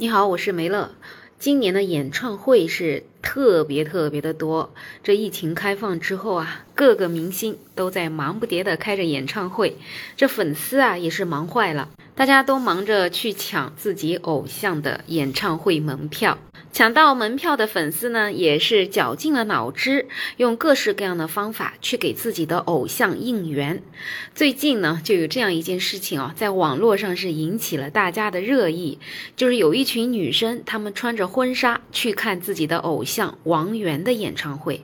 你好，我是梅乐。今年的演唱会是特别特别的多。这疫情开放之后啊，各个明星都在忙不迭的开着演唱会，这粉丝啊也是忙坏了，大家都忙着去抢自己偶像的演唱会门票。抢到门票的粉丝呢，也是绞尽了脑汁，用各式各样的方法去给自己的偶像应援。最近呢，就有这样一件事情啊，在网络上是引起了大家的热议，就是有一群女生，她们穿着婚纱去看自己的偶像王源的演唱会。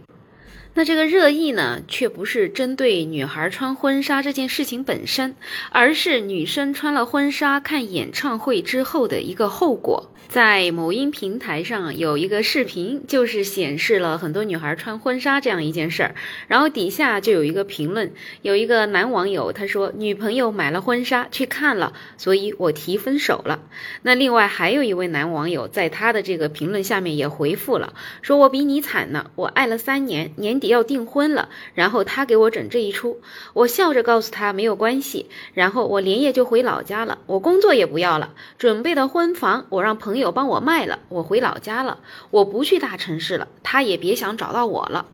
那这个热议呢，却不是针对女孩穿婚纱这件事情本身，而是女生穿了婚纱看演唱会之后的一个后果。在某音平台上有一个视频，就是显示了很多女孩穿婚纱这样一件事儿。然后底下就有一个评论，有一个男网友他说：“女朋友买了婚纱去看了，所以我提分手了。”那另外还有一位男网友在他的这个评论下面也回复了，说：“我比你惨呢，我爱了三年，年要订婚了，然后他给我整这一出，我笑着告诉他没有关系，然后我连夜就回老家了，我工作也不要了，准备的婚房我让朋友。”帮我卖了，我回老家了，我不去大城市了，他也别想找到我了。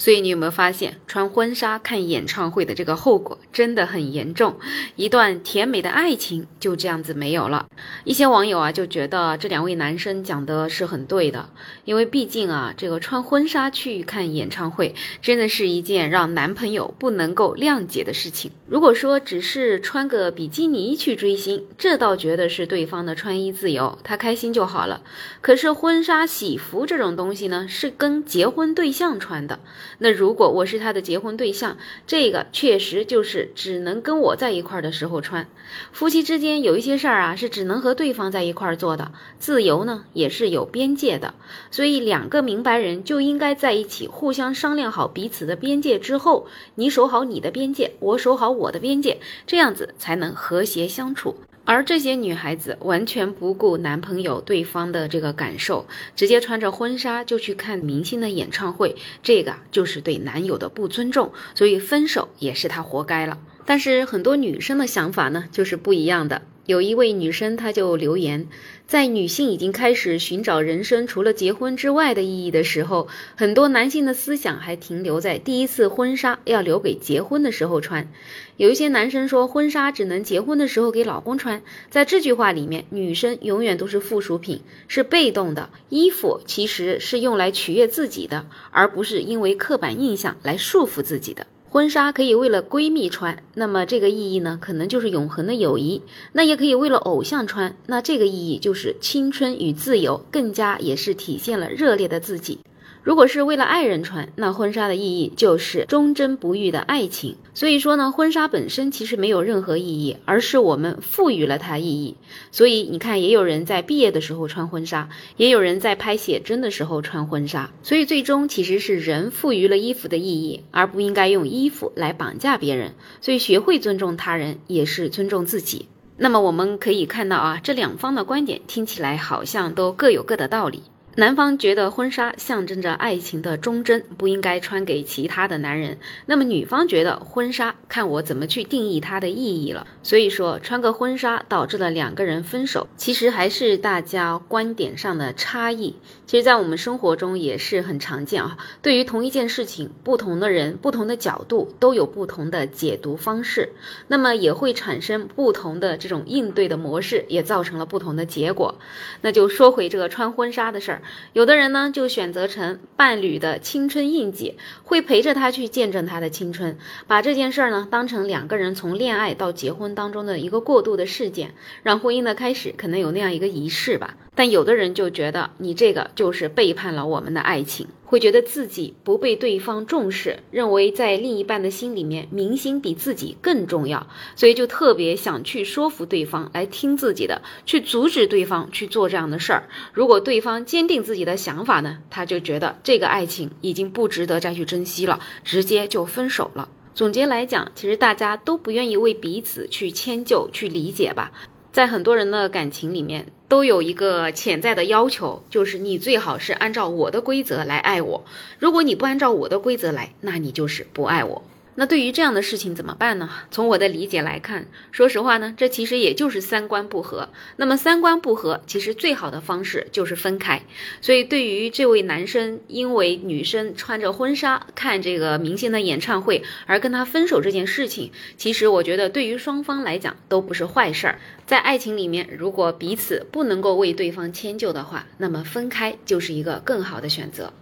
所以你有没有发现，穿婚纱看演唱会的这个后果真的很严重？一段甜美的爱情就这样子没有了。一些网友啊就觉得这两位男生讲的是很对的，因为毕竟啊，这个穿婚纱去看演唱会真的是一件让男朋友不能够谅解的事情。如果说只是穿个比基尼去追星，这倒觉得是对方的穿衣自由，他开心就好了。可是婚纱喜服这种东西呢，是跟结婚对象穿的。那如果我是他的结婚对象，这个确实就是只能跟我在一块儿的时候穿。夫妻之间有一些事儿啊，是只能和对方在一块儿做的，自由呢也是有边界的。所以两个明白人就应该在一起，互相商量好彼此的边界之后，你守好你的边界，我守好我的边界，这样子才能和谐相处。而这些女孩子完全不顾男朋友对方的这个感受，直接穿着婚纱就去看明星的演唱会，这个就是对男友的不尊重，所以分手也是她活该了。但是很多女生的想法呢，就是不一样的。有一位女生，她就留言，在女性已经开始寻找人生除了结婚之外的意义的时候，很多男性的思想还停留在第一次婚纱要留给结婚的时候穿。有一些男生说，婚纱只能结婚的时候给老公穿。在这句话里面，女生永远都是附属品，是被动的。衣服其实是用来取悦自己的，而不是因为刻板印象来束缚自己的。婚纱可以为了闺蜜穿，那么这个意义呢，可能就是永恒的友谊；那也可以为了偶像穿，那这个意义就是青春与自由，更加也是体现了热烈的自己。如果是为了爱人穿，那婚纱的意义就是忠贞不渝的爱情。所以说呢，婚纱本身其实没有任何意义，而是我们赋予了它意义。所以你看，也有人在毕业的时候穿婚纱，也有人在拍写真的时候穿婚纱。所以最终其实是人赋予了衣服的意义，而不应该用衣服来绑架别人。所以学会尊重他人，也是尊重自己。那么我们可以看到啊，这两方的观点听起来好像都各有各的道理。男方觉得婚纱象征着爱情的忠贞，不应该穿给其他的男人。那么女方觉得婚纱看我怎么去定义它的意义了。所以说穿个婚纱导致了两个人分手，其实还是大家观点上的差异。其实，在我们生活中也是很常见啊。对于同一件事情，不同的人、不同的角度都有不同的解读方式，那么也会产生不同的这种应对的模式，也造成了不同的结果。那就说回这个穿婚纱的事儿。有的人呢，就选择成伴侣的青春印记，会陪着他去见证他的青春，把这件事儿呢当成两个人从恋爱到结婚当中的一个过渡的事件，让婚姻的开始可能有那样一个仪式吧。但有的人就觉得你这个就是背叛了我们的爱情。会觉得自己不被对方重视，认为在另一半的心里面，明星比自己更重要，所以就特别想去说服对方来听自己的，去阻止对方去做这样的事儿。如果对方坚定自己的想法呢，他就觉得这个爱情已经不值得再去珍惜了，直接就分手了。总结来讲，其实大家都不愿意为彼此去迁就、去理解吧。在很多人的感情里面，都有一个潜在的要求，就是你最好是按照我的规则来爱我。如果你不按照我的规则来，那你就是不爱我。那对于这样的事情怎么办呢？从我的理解来看，说实话呢，这其实也就是三观不合。那么三观不合，其实最好的方式就是分开。所以对于这位男生因为女生穿着婚纱看这个明星的演唱会而跟他分手这件事情，其实我觉得对于双方来讲都不是坏事儿。在爱情里面，如果彼此不能够为对方迁就的话，那么分开就是一个更好的选择。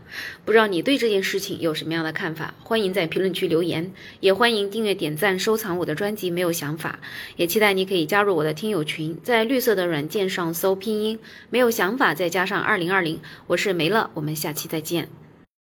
不知道你对这件事情有什么样的看法？欢迎在评论区留言，也欢迎订阅、点赞、收藏我的专辑。没有想法，也期待你可以加入我的听友群，在绿色的软件上搜拼音“没有想法”，再加上二零二零，我是梅乐，我们下期再见。